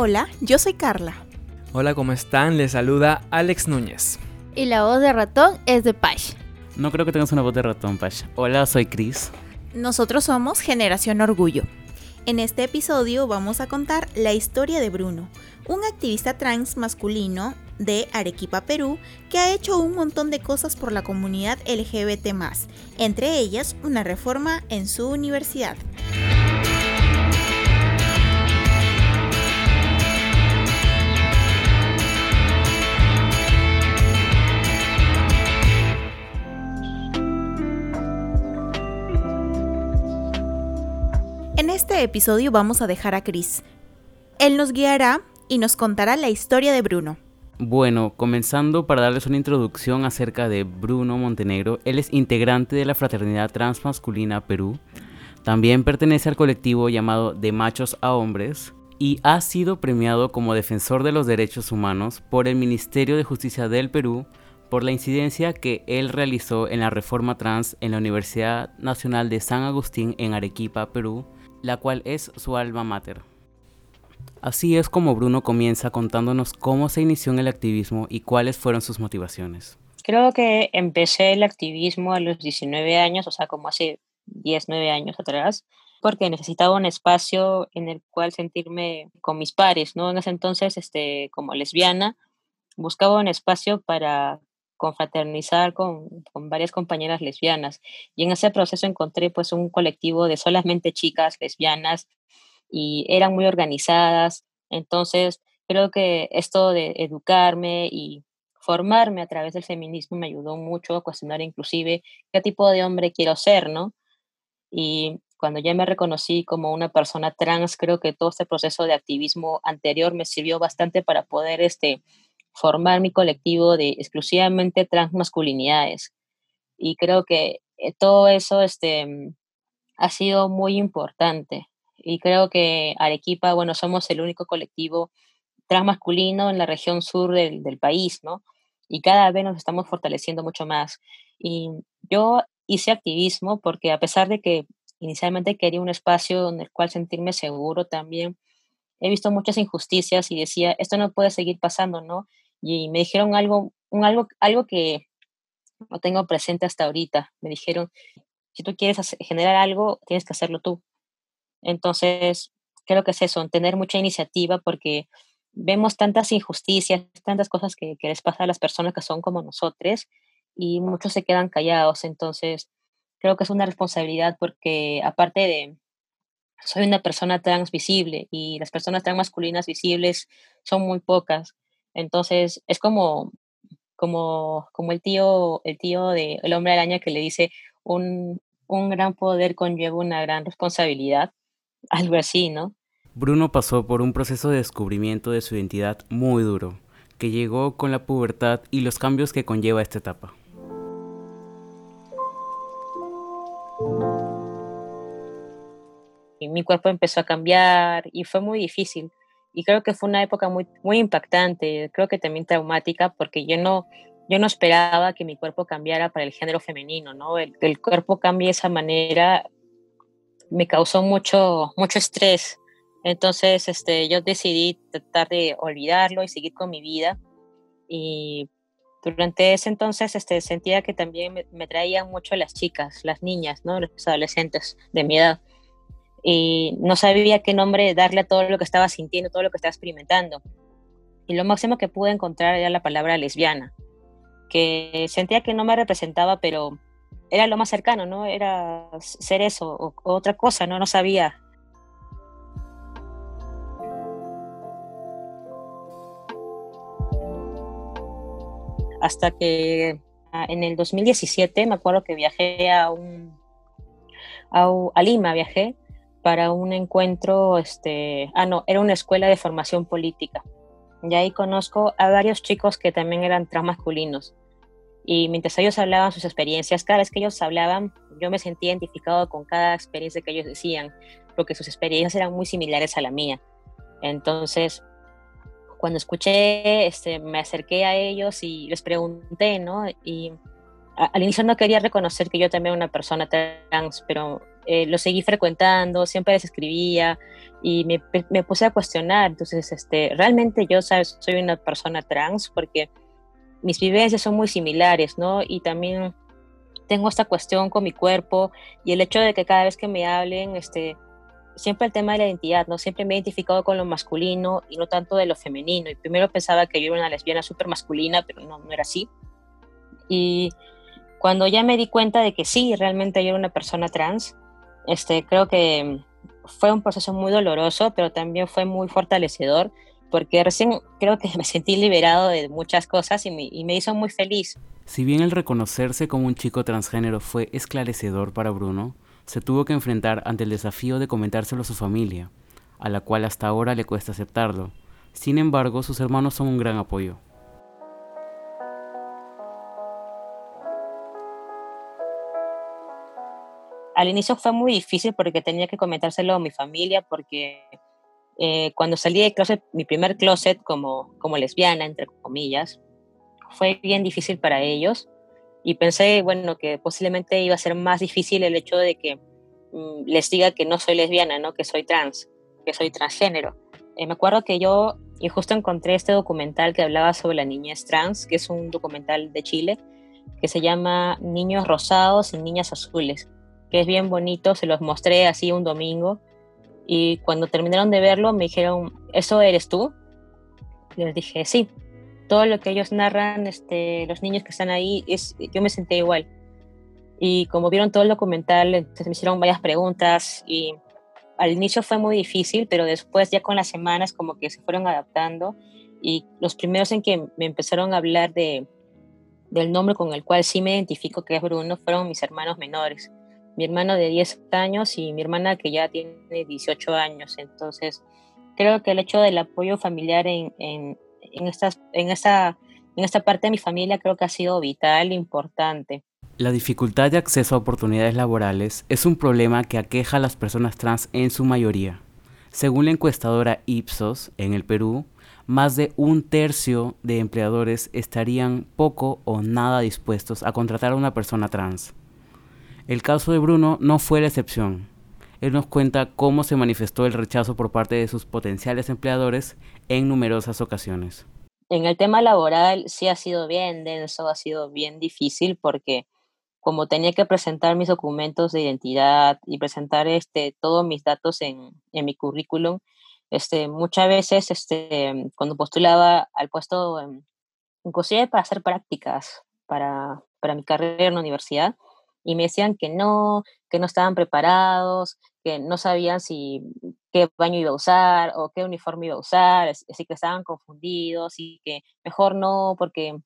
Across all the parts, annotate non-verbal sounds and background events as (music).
Hola, yo soy Carla. Hola, ¿cómo están? Les saluda Alex Núñez. Y la voz de ratón es de Pash. No creo que tengas una voz de ratón, Pash. Hola, soy Chris. Nosotros somos Generación Orgullo. En este episodio vamos a contar la historia de Bruno, un activista trans masculino de Arequipa, Perú, que ha hecho un montón de cosas por la comunidad LGBT, entre ellas una reforma en su universidad. Episodio vamos a dejar a Chris. Él nos guiará y nos contará la historia de Bruno. Bueno, comenzando para darles una introducción acerca de Bruno Montenegro, él es integrante de la Fraternidad Transmasculina Perú, también pertenece al colectivo llamado De Machos a Hombres y ha sido premiado como defensor de los derechos humanos por el Ministerio de Justicia del Perú por la incidencia que él realizó en la reforma trans en la Universidad Nacional de San Agustín en Arequipa, Perú, la cual es su alma mater. Así es como Bruno comienza contándonos cómo se inició en el activismo y cuáles fueron sus motivaciones. Creo que empecé el activismo a los 19 años, o sea, como hace 10, 9 años atrás, porque necesitaba un espacio en el cual sentirme con mis pares, ¿no? En ese entonces, este, como lesbiana, buscaba un espacio para confraternizar con, con, varias compañeras lesbianas. Y en ese proceso encontré pues un colectivo de solamente chicas lesbianas y eran muy organizadas. Entonces, creo que esto de educarme y formarme a través del feminismo me ayudó mucho a cuestionar inclusive qué tipo de hombre quiero ser, ¿no? Y cuando ya me reconocí como una persona trans, creo que todo este proceso de activismo anterior me sirvió bastante para poder este, formar mi colectivo de exclusivamente transmasculinidades. Y creo que eh, todo eso este, mm, ha sido muy importante. Y creo que Arequipa, bueno, somos el único colectivo transmasculino en la región sur del, del país, ¿no? Y cada vez nos estamos fortaleciendo mucho más. Y yo hice activismo porque a pesar de que inicialmente quería un espacio en el cual sentirme seguro también, he visto muchas injusticias y decía, esto no puede seguir pasando, ¿no? Y me dijeron algo, un algo, algo que no tengo presente hasta ahorita. Me dijeron, si tú quieres generar algo, tienes que hacerlo tú. Entonces, creo que es eso, tener mucha iniciativa porque vemos tantas injusticias, tantas cosas que, que les pasa a las personas que son como nosotros y muchos se quedan callados. Entonces, creo que es una responsabilidad porque aparte de, soy una persona trans visible y las personas trans masculinas visibles son muy pocas. Entonces, es como, como, como el tío, el tío de El hombre araña que le dice un, un gran poder conlleva una gran responsabilidad, (laughs) algo así, ¿no? Bruno pasó por un proceso de descubrimiento de su identidad muy duro, que llegó con la pubertad y los cambios que conlleva esta etapa. Y mi cuerpo empezó a cambiar y fue muy difícil y creo que fue una época muy, muy impactante, creo que también traumática, porque yo no, yo no esperaba que mi cuerpo cambiara para el género femenino, ¿no? El, el cuerpo cambie de esa manera me causó mucho, mucho estrés. Entonces, este, yo decidí tratar de olvidarlo y seguir con mi vida. Y durante ese entonces este, sentía que también me, me traían mucho las chicas, las niñas, ¿no? los adolescentes de mi edad y no sabía qué nombre darle a todo lo que estaba sintiendo, todo lo que estaba experimentando. Y lo máximo que pude encontrar era la palabra lesbiana, que sentía que no me representaba, pero era lo más cercano, ¿no? Era ser eso o, otra cosa, ¿no? No sabía. Hasta que ah, en el 2017 me acuerdo que viajé a un a, a Lima, viajé para un encuentro, este, ah, no, era una escuela de formación política. Y ahí conozco a varios chicos que también eran transmasculinos. Y mientras ellos hablaban sus experiencias, cada vez que ellos hablaban, yo me sentía identificado con cada experiencia que ellos decían, porque sus experiencias eran muy similares a la mía. Entonces, cuando escuché, este, me acerqué a ellos y les pregunté, ¿no? Al inicio no quería reconocer que yo también era una persona trans, pero eh, lo seguí frecuentando, siempre les escribía y me, me, puse a cuestionar. Entonces, este, realmente yo, ¿sabes? Soy una persona trans porque mis vivencias son muy similares, ¿no? Y también tengo esta cuestión con mi cuerpo y el hecho de que cada vez que me hablen, este, siempre el tema de la identidad, ¿no? Siempre me he identificado con lo masculino y no tanto de lo femenino. Y primero pensaba que yo era una lesbiana súper masculina, pero no, no era así. Y cuando ya me di cuenta de que sí, realmente yo era una persona trans, este, creo que fue un proceso muy doloroso, pero también fue muy fortalecedor, porque recién creo que (laughs) me sentí liberado de muchas cosas y me, y me hizo muy feliz. Si bien el reconocerse como un chico transgénero fue esclarecedor para Bruno, se tuvo que enfrentar ante el desafío de comentárselo a su familia, a la cual hasta ahora le cuesta aceptarlo. Sin embargo, sus hermanos son un gran apoyo. Al inicio fue muy difícil porque tenía que comentárselo a mi familia, porque eh, cuando salí de closet, mi primer closet como, como lesbiana, entre comillas, fue bien difícil para ellos. Y pensé, bueno, que posiblemente iba a ser más difícil el hecho de que mm, les diga que no soy lesbiana, ¿no? que soy trans, que soy transgénero. Eh, me acuerdo que yo, y justo encontré este documental que hablaba sobre la niñez trans, que es un documental de Chile, que se llama Niños Rosados y Niñas Azules que es bien bonito, se los mostré así un domingo y cuando terminaron de verlo me dijeron, ¿eso eres tú? Les dije, sí, todo lo que ellos narran, este, los niños que están ahí, es, yo me senté igual. Y como vieron todo el documental, entonces me hicieron varias preguntas y al inicio fue muy difícil, pero después ya con las semanas como que se fueron adaptando y los primeros en que me empezaron a hablar de, del nombre con el cual sí me identifico que es Bruno fueron mis hermanos menores mi hermano de 10 años y mi hermana que ya tiene 18 años. Entonces, creo que el hecho del apoyo familiar en, en, en, estas, en, esta, en esta parte de mi familia creo que ha sido vital, importante. La dificultad de acceso a oportunidades laborales es un problema que aqueja a las personas trans en su mayoría. Según la encuestadora Ipsos, en el Perú, más de un tercio de empleadores estarían poco o nada dispuestos a contratar a una persona trans. El caso de Bruno no fue la excepción. Él nos cuenta cómo se manifestó el rechazo por parte de sus potenciales empleadores en numerosas ocasiones. En el tema laboral sí ha sido bien denso, ha sido bien difícil porque como tenía que presentar mis documentos de identidad y presentar este, todos mis datos en, en mi currículum, este, muchas veces este, cuando postulaba al puesto, inclusive para hacer prácticas para, para mi carrera en la universidad, y me decían que no, que no estaban preparados, que no sabían si qué baño iba a usar o qué uniforme iba a usar, así que estaban confundidos y que mejor no porque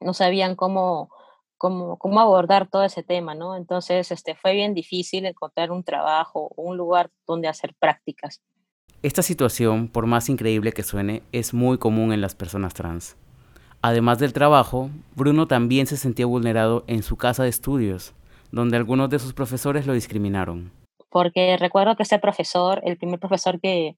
no sabían cómo, cómo, cómo abordar todo ese tema, ¿no? Entonces este, fue bien difícil encontrar un trabajo o un lugar donde hacer prácticas. Esta situación, por más increíble que suene, es muy común en las personas trans. Además del trabajo, Bruno también se sentía vulnerado en su casa de estudios, donde algunos de sus profesores lo discriminaron. Porque recuerdo que ese profesor, el primer profesor que,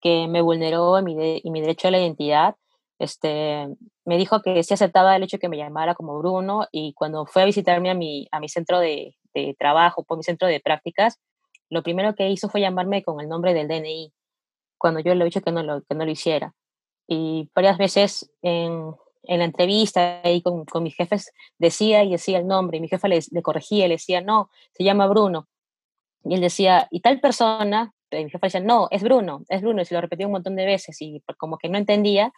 que me vulneró en mi, mi derecho a la identidad, este, me dijo que sí aceptaba el hecho de que me llamara como Bruno y cuando fue a visitarme a mi, a mi centro de, de trabajo, por mi centro de prácticas, lo primero que hizo fue llamarme con el nombre del DNI, cuando yo le he dicho que no lo, que no lo hiciera. Y varias veces en, en la entrevista ahí con, con, mis jefes decía y decía el nombre y mi jefa le, le, corregía, le decía, no, se llama Bruno. Y él decía, ¿y tal persona? Y mi jefa decía, no, es Bruno, es Bruno. Y se lo repetía un montón de veces y como que no entendía.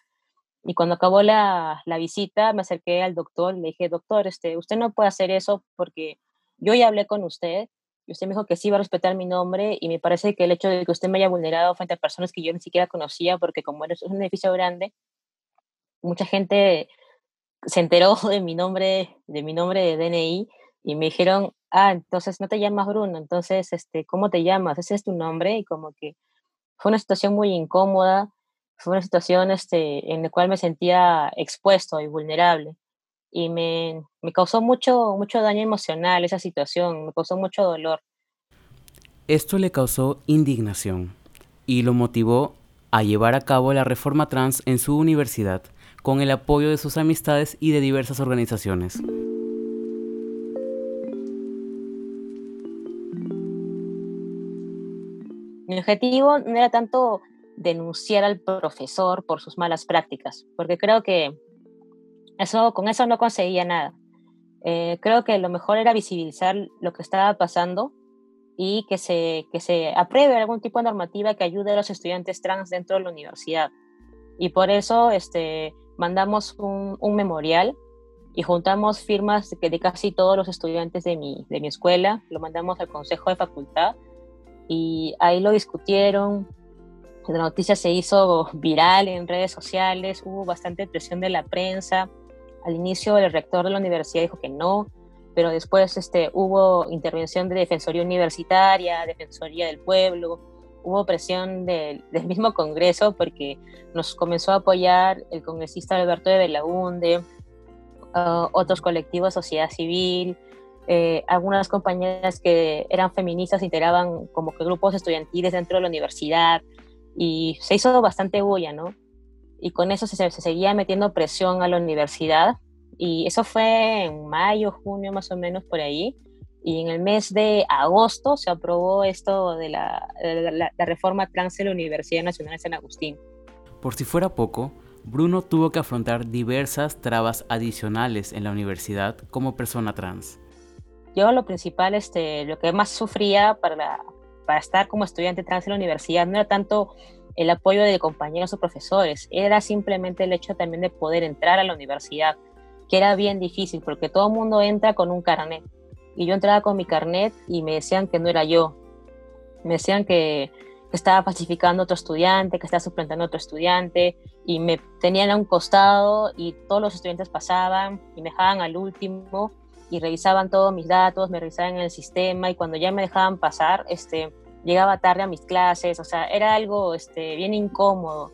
Y cuando acabó la, la visita me acerqué al doctor le dije, doctor, este, usted no puede hacer eso porque yo ya hablé con usted y usted me dijo que sí iba a respetar mi nombre y me parece que el hecho de que usted me haya vulnerado frente a personas que yo ni siquiera conocía, porque como es un edificio grande, mucha gente se enteró (laughs) de mi nombre, de mi nombre de DNI y me dijeron, ah, entonces no te llamas Bruno, entonces, este, ¿cómo te llamas? Ese es tu nombre y como que fue una situación muy incómoda, fue una situación este, en la cual me sentía expuesto y vulnerable y me, me causó mucho, mucho daño emocional esa situación, me causó mucho dolor. Esto le causó indignación y lo motivó a llevar a cabo la reforma trans en su universidad con el apoyo de sus amistades y de diversas organizaciones. Mi objetivo no era tanto denunciar al profesor por sus malas prácticas, porque creo que eso, con eso no conseguía nada. Eh, creo que lo mejor era visibilizar lo que estaba pasando y que se, que se apruebe algún tipo de normativa que ayude a los estudiantes trans dentro de la universidad. Y por eso este, mandamos un, un memorial y juntamos firmas de, de, casi todos los estudiantes de mi, de mi escuela, lo mandamos al consejo de facultad y ahí lo discutieron. La noticia se hizo viral en redes sociales, hubo bastante presión de la prensa. Al inicio el rector de la universidad dijo que no, pero después este, hubo intervención de Defensoría Universitaria, Defensoría del Pueblo, hubo presión del mismo Congreso porque nos comenzó a apoyar el congresista Alberto de Belaunde, uh, otros colectivos, sociedad civil, eh, algunas compañeras que eran feministas integraban como que grupos estudiantiles dentro de la universidad y se hizo bastante bulla, ¿no? Y con eso se, se seguía metiendo presión a la universidad y eso fue en mayo, junio más o menos por ahí. Y en el mes de agosto se aprobó esto de la, de la, la reforma trans de la Universidad Nacional de San Agustín. Por si fuera poco, Bruno tuvo que afrontar diversas trabas adicionales en la universidad como persona trans. Yo lo principal, este, lo que más sufría para, para estar como estudiante trans en la universidad no era tanto el apoyo de compañeros o profesores, era simplemente el hecho también de poder entrar a la universidad, que era bien difícil porque todo el mundo entra con un carnet. Y yo entraba con mi carnet y me decían que no era yo. Me decían que, que estaba falsificando a otro estudiante, que estaba suplantando a otro estudiante, y me tenían a un costado y todos los estudiantes pasaban y me dejaban al último y revisaban todos mis datos, me revisaban en el sistema y cuando ya me dejaban pasar, este, llegaba tarde a mis clases, o sea, era algo este, bien incómodo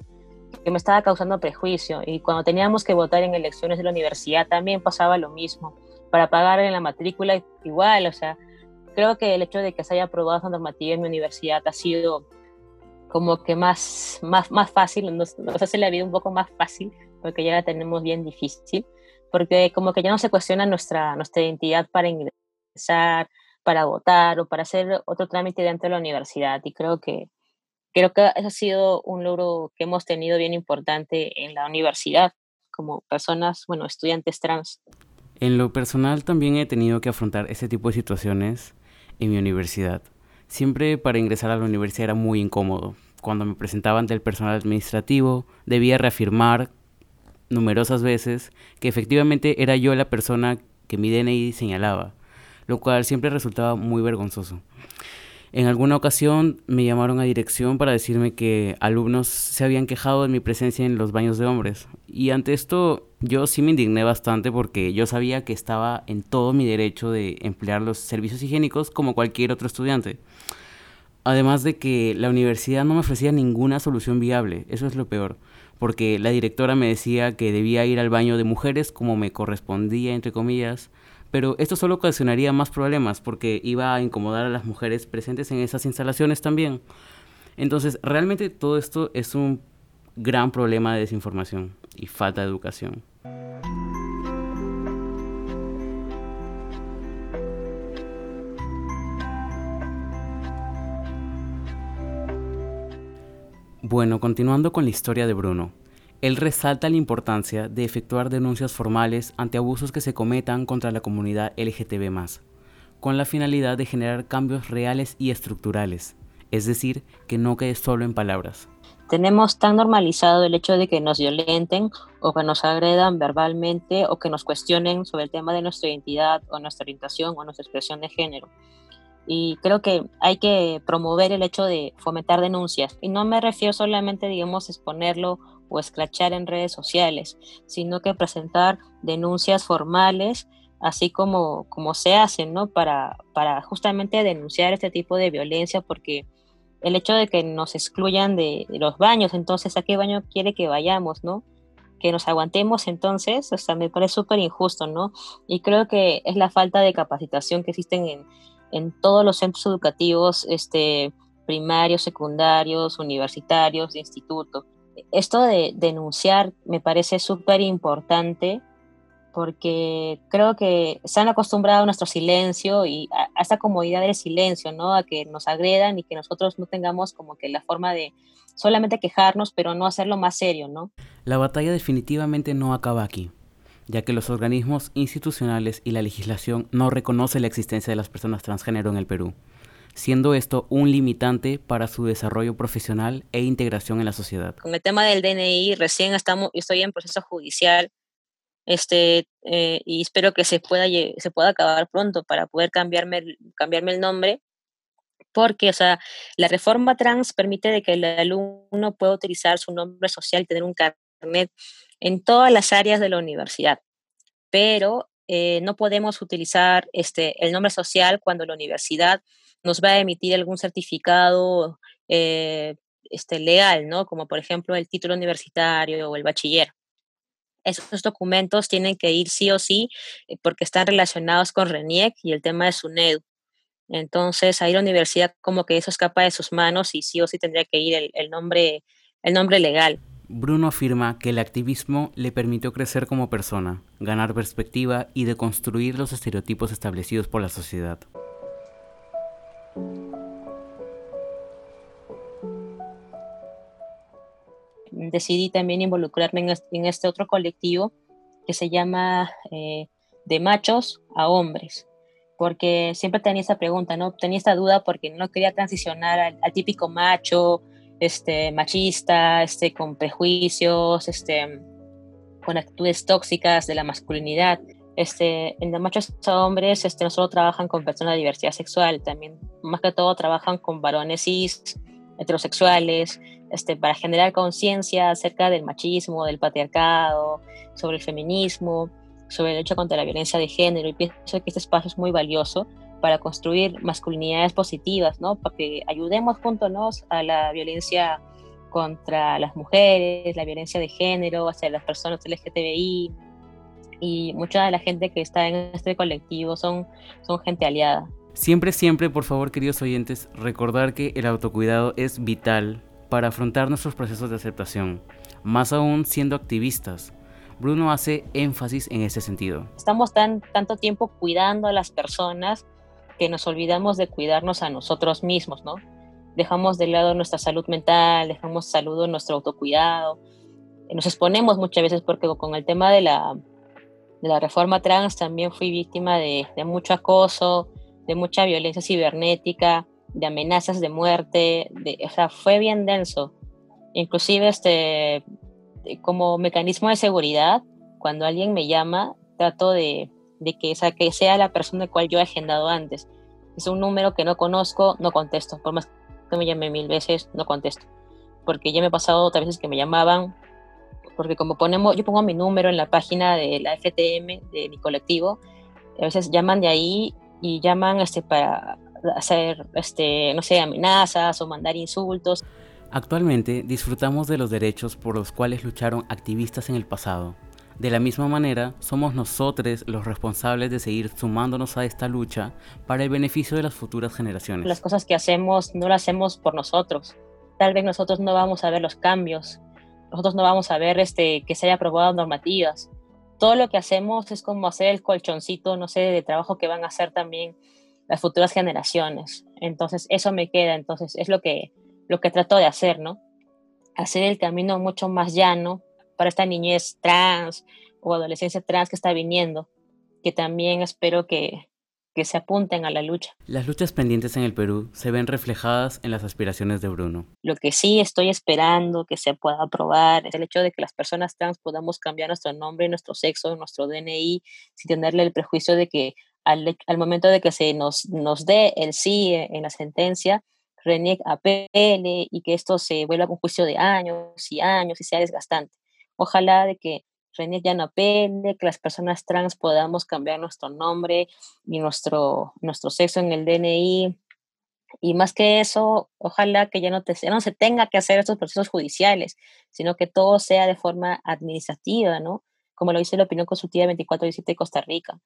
que me estaba causando prejuicio y cuando teníamos que votar en elecciones de la universidad también pasaba lo mismo. Para pagar en la matrícula igual, o sea, creo que el hecho de que se haya aprobado esa normativa en mi universidad ha sido como que más, más, más fácil, nos, nos hace la vida un poco más fácil porque ya la tenemos bien difícil, porque como que ya no se cuestiona nuestra, nuestra identidad para ingresar, para votar o para hacer otro trámite dentro de la universidad y creo que creo que eso ha sido un logro que hemos tenido bien importante en la universidad como personas, bueno, estudiantes trans. En lo personal también he tenido que afrontar ese tipo de situaciones en mi universidad. Siempre para ingresar a la universidad era muy incómodo. Cuando me presentaba ante el personal administrativo, debía reafirmar numerosas veces que efectivamente era yo la persona que mi DNI señalaba, lo cual siempre resultaba muy vergonzoso. En alguna ocasión me llamaron a dirección para decirme que alumnos se habían quejado de mi presencia en los baños de hombres. Y ante esto yo sí me indigné bastante porque yo sabía que estaba en todo mi derecho de emplear los servicios higiénicos como cualquier otro estudiante. Además de que la universidad no me ofrecía ninguna solución viable, eso es lo peor, porque la directora me decía que debía ir al baño de mujeres como me correspondía, entre comillas, pero esto solo ocasionaría más problemas porque iba a incomodar a las mujeres presentes en esas instalaciones también. Entonces, realmente todo esto es un gran problema de desinformación y falta de educación. Bueno, continuando con la historia de Bruno. Él resalta la importancia de efectuar denuncias formales ante abusos que se cometan contra la comunidad LGTB, con la finalidad de generar cambios reales y estructurales, es decir, que no quede solo en palabras. Tenemos tan normalizado el hecho de que nos violenten o que nos agredan verbalmente o que nos cuestionen sobre el tema de nuestra identidad o nuestra orientación o nuestra expresión de género. Y creo que hay que promover el hecho de fomentar denuncias. Y no me refiero solamente, digamos, exponerlo o escrachar en redes sociales, sino que presentar denuncias formales, así como, como se hacen, ¿no? Para, para justamente denunciar este tipo de violencia, porque el hecho de que nos excluyan de, de, los baños, entonces, ¿a qué baño quiere que vayamos, no? Que nos aguantemos, entonces, o sea, me parece súper injusto, ¿no? Y creo que es la falta de capacitación que existen en, en todos los centros educativos, este, primarios, secundarios, universitarios, de esto de denunciar me parece súper importante porque creo que se han acostumbrado a nuestro silencio y a, a, esta comodidad del silencio, ¿no? A que nos agredan y que nosotros no tengamos como que la forma de solamente quejarnos, pero no hacerlo más serio, ¿no? La batalla definitivamente no acaba aquí, ya que los organismos institucionales y la legislación no reconocen la existencia de las personas transgénero en el Perú, siendo esto un limitante para su desarrollo profesional e integración en la sociedad. Con el tema del DNI, recién estamos, estoy en proceso judicial este, eh, y espero que se pueda, se pueda acabar pronto para poder cambiarme, cambiarme el nombre, porque, o sea, la reforma trans permite de que el alumno pueda utilizar su nombre social y tener un carnet en todas las áreas de la universidad, pero eh, no podemos utilizar este, el nombre social cuando la universidad nos va a emitir algún certificado eh, este, legal, ¿no? Como por ejemplo el título universitario o el bachiller esos documentos tienen que ir sí o sí eh, porque están relacionados con RENIEC y el tema de SUNEDU. Entonces ahí la universidad como que eso escapa de sus manos y sí o sí tendría que ir el, el nombre, el nombre legal. Bruno afirma que el activismo le permitió crecer como persona, ganar perspectiva y deconstruir los estereotipos establecidos por la sociedad. Decidí también involucrarme en este, otro colectivo que se llama eh, De machos a hombres, porque siempre tenía esta pregunta, ¿no? Tenía esta duda porque no quería transicionar al, típico macho, este, machista, este, con prejuicios, este, con actitudes tóxicas de la masculinidad. Este, en de machos a hombres este, no solo trabajan con personas de diversidad sexual, también más que todo trabajan con varones cis, heterosexuales, este, para generar conciencia acerca del machismo, del patriarcado, sobre el feminismo, sobre la lucha contra la violencia de género. Y pienso que este espacio es muy valioso para construir masculinidades positivas, ¿no? Para que ayudemos juntos a la violencia contra las mujeres, la violencia de género, hacia las personas LGTBI. Y mucha de la gente que está en este colectivo son, son gente aliada. Siempre, siempre, por favor, queridos oyentes, recordar que el autocuidado es vital para afrontar nuestros procesos de aceptación, más aún siendo activistas. Bruno hace énfasis en ese sentido. Estamos tan, tanto tiempo cuidando a las personas que nos olvidamos de cuidarnos a nosotros mismos, ¿no? Dejamos de lado nuestra salud mental, dejamos salud nuestro autocuidado. Nos exponemos muchas veces porque con el tema de la, de la reforma trans también fui víctima de, mucho acoso, de mucha violencia cibernética, de amenazas de muerte, de, o fue bien denso. Inclusive este, como mecanismo de seguridad, cuando alguien me llama, trato de, de que, sea, que sea la persona cual yo he agendado antes. Es un número que no conozco, no contesto. Por más que me llame mil veces, no contesto. Porque ya me ha pasado otras veces que me llamaban, porque como ponemos, yo pongo mi número en la página de la FTM, de mi colectivo, a veces llaman de ahí y llaman este, para hacer, este, no sé, amenazas o mandar insultos. Actualmente disfrutamos de los derechos por los cuales lucharon activistas en el pasado. De la misma manera, somos nosotros los responsables de seguir sumándonos a esta lucha para el beneficio de las futuras generaciones. Las cosas que hacemos no las hacemos por nosotros. Tal vez nosotros no vamos a ver los cambios, nosotros no vamos a ver este, que se haya aprobado normativas, todo lo que hacemos es como hacer el colchoncito, no sé, de trabajo que van a hacer también las futuras generaciones. Entonces, eso me queda, entonces es lo que, lo que trato de hacer, ¿no? Hacer el camino mucho más llano para esta niñez trans o adolescencia trans que está viniendo, que también espero que, que se apunten a la lucha. Las luchas pendientes en el Perú se ven reflejadas en las aspiraciones de Bruno. Lo que sí estoy esperando que se pueda aprobar es el hecho de que las personas trans podamos cambiar nuestro nombre, nuestro sexo, nuestro DNI, sin tenerle el prejuicio de que al, al momento de que se nos, nos dé el sí en la sentencia, RENIEC apele y que esto se vuelva un juicio de años y años y sea desgastante. Ojalá de que René ya no apele, que las personas trans podamos cambiar nuestro nombre y nuestro, nuestro sexo en el DNI. Y más que eso, ojalá que ya no, te, no se tenga que hacer estos procesos judiciales, sino que todo sea de forma administrativa, ¿no? Como lo dice la opinión consultiva 2417 de Costa Rica,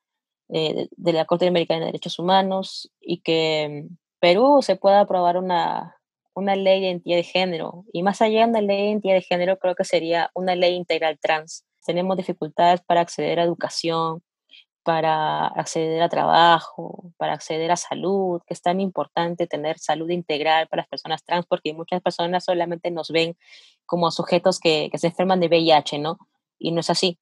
eh, de la Corte Americana de Derechos Humanos, y que Perú se pueda aprobar una, una ley de identidad de género. Y más allá de una ley de identidad de género, creo que sería una ley integral trans tenemos dificultades para acceder a educación, para acceder a trabajo, para acceder a salud, que es tan importante tener salud integral para las personas trans, porque muchas personas solamente nos ven como sujetos que, que se enferman de VIH, ¿no? Y no es así.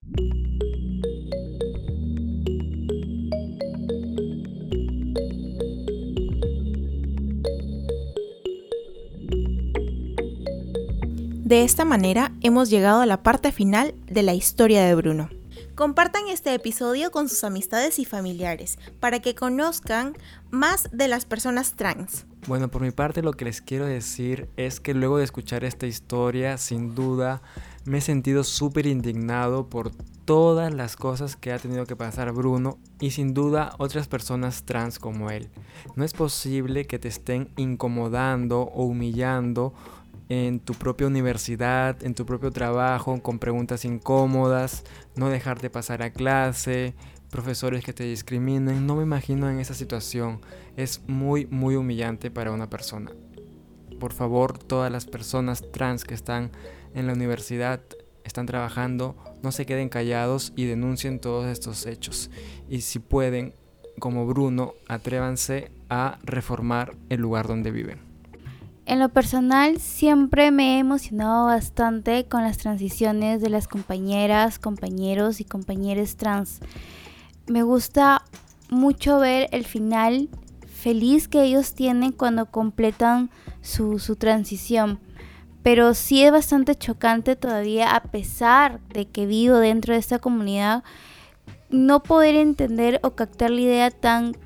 De esta manera hemos llegado a la parte final de la historia de Bruno. Compartan este episodio con sus amistades y familiares para que conozcan más de las personas trans. Bueno, por mi parte lo que les quiero decir es que luego de escuchar esta historia, sin duda, me he sentido súper indignado por todas las cosas que ha tenido que pasar Bruno y sin duda otras personas trans como él. No es posible que te estén incomodando o humillando en tu propia universidad, en tu propio trabajo, con preguntas incómodas, no dejarte pasar a clase, profesores que te discriminen. No me imagino en esa situación. Es muy, muy humillante para una persona. Por favor, todas las personas trans que están en la universidad, están trabajando, no se queden callados y denuncien todos estos hechos. Y si pueden, como Bruno, atrévanse a reformar el lugar donde viven. En lo personal siempre me he emocionado bastante con las transiciones de las compañeras, compañeros y compañeras trans. Me gusta mucho ver el final feliz que ellos tienen cuando completan su, su transición. Pero sí es bastante chocante todavía, a pesar de que vivo dentro de esta comunidad, no poder entender o captar la idea tan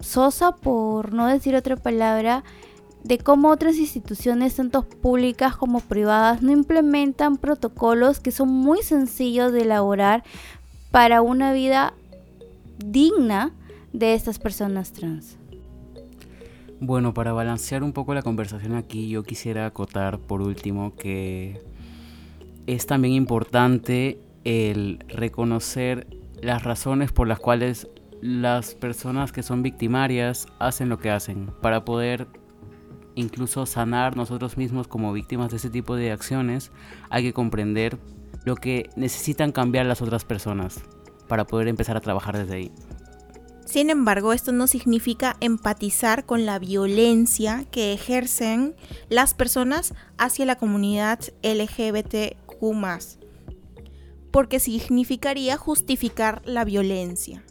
sosa, por no decir otra palabra, de cómo otras instituciones, tanto públicas como privadas, no implementan protocolos que son muy sencillos de elaborar para una vida digna de estas personas trans. Bueno, para balancear un poco la conversación aquí, yo quisiera acotar por último que es también importante el reconocer las razones por las cuales las personas que son victimarias hacen lo que hacen para poder incluso sanar nosotros mismos como víctimas de ese tipo de acciones, hay que comprender lo que necesitan cambiar las otras personas para poder empezar a trabajar desde ahí. Sin embargo, esto no significa empatizar con la violencia que ejercen las personas hacia la comunidad LGBTQ, porque significaría justificar la violencia.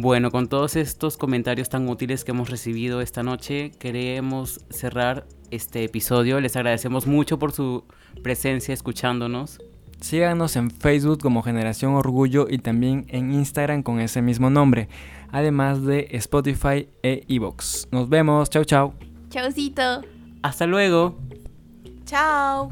Bueno, con todos estos comentarios tan útiles que hemos recibido esta noche, queremos cerrar este episodio. Les agradecemos mucho por su presencia escuchándonos. Síganos en Facebook como Generación Orgullo y también en Instagram con ese mismo nombre, además de Spotify e Evox. Nos vemos, chau chau. Chaucito. Hasta luego. Chao.